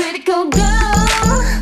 critical girl.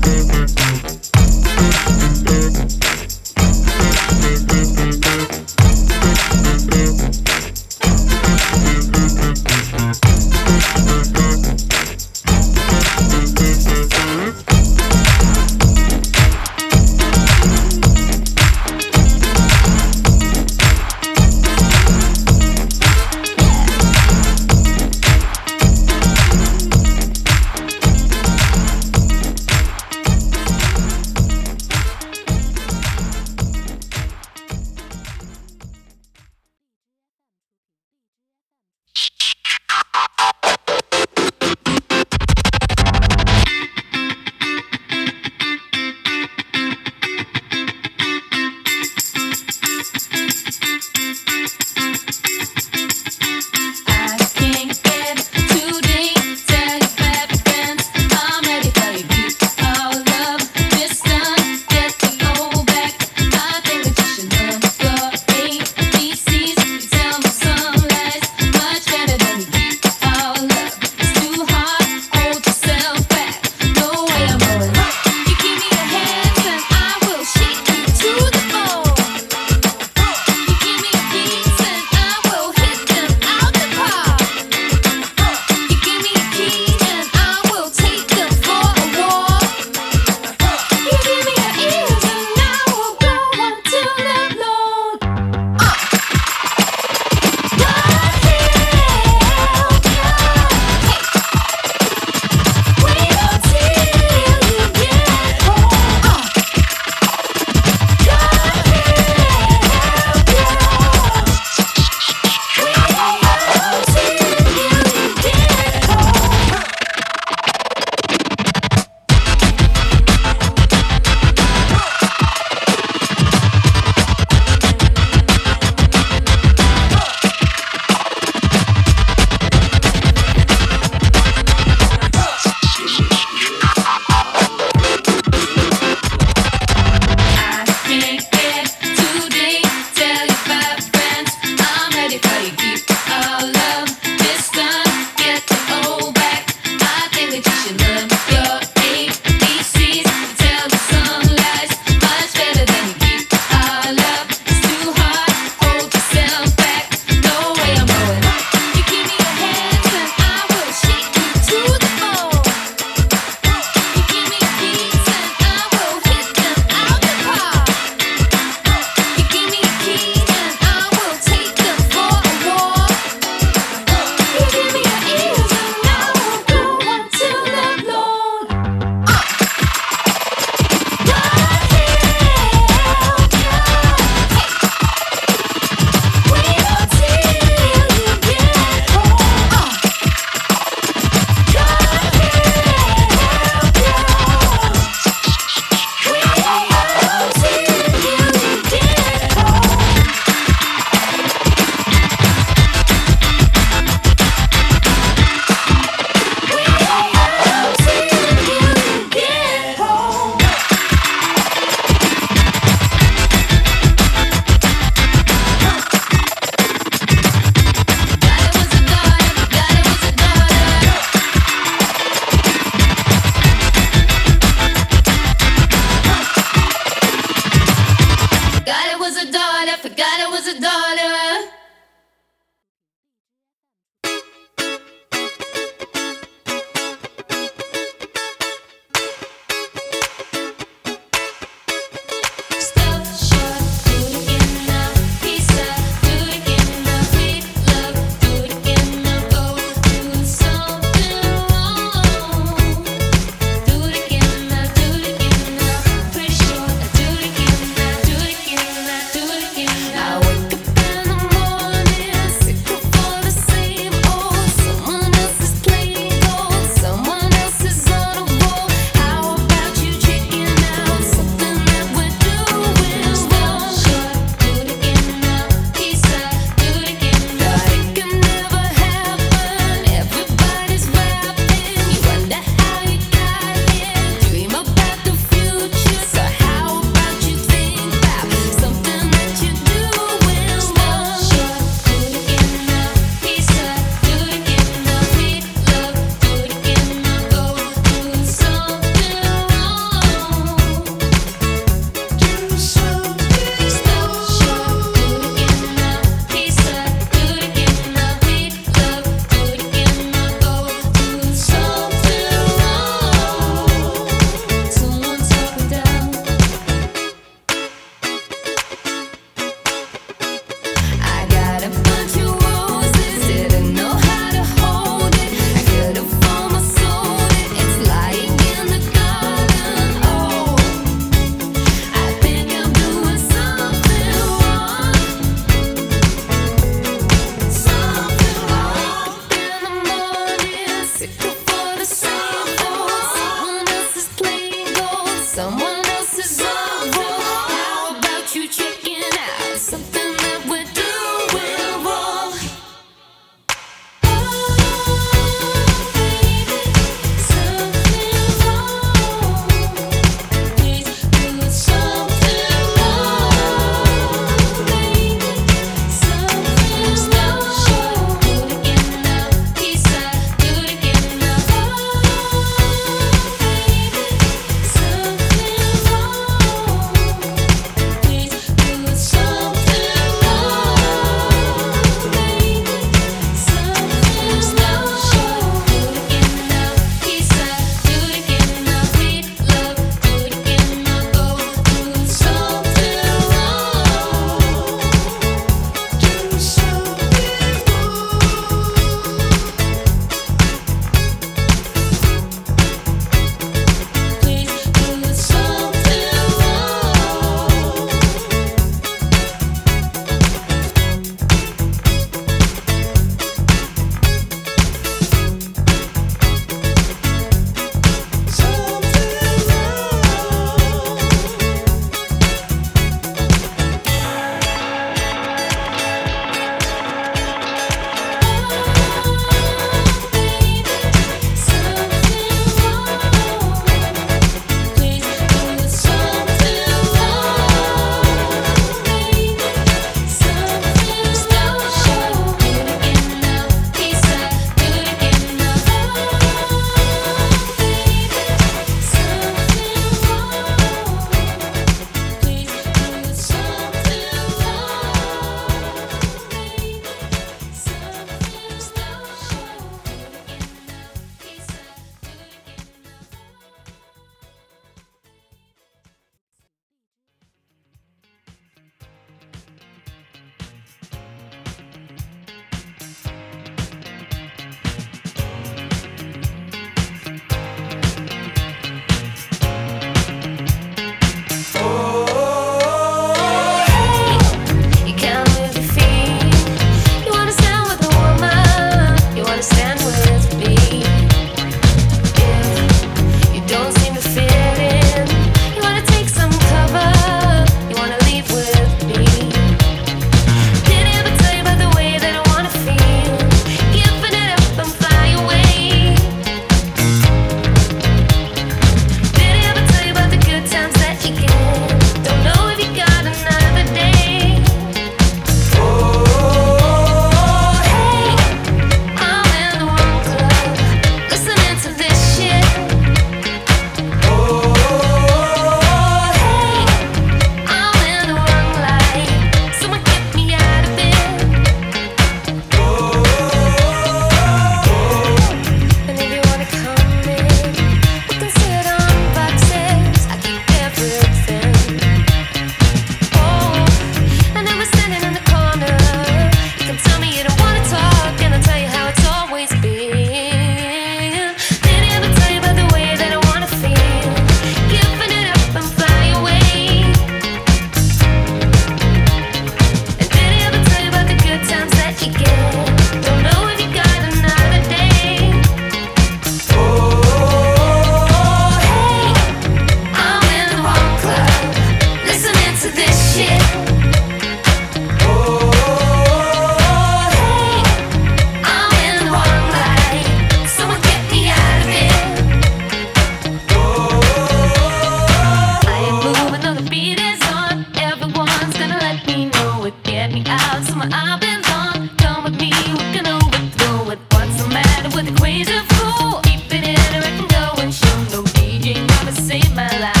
Timberland.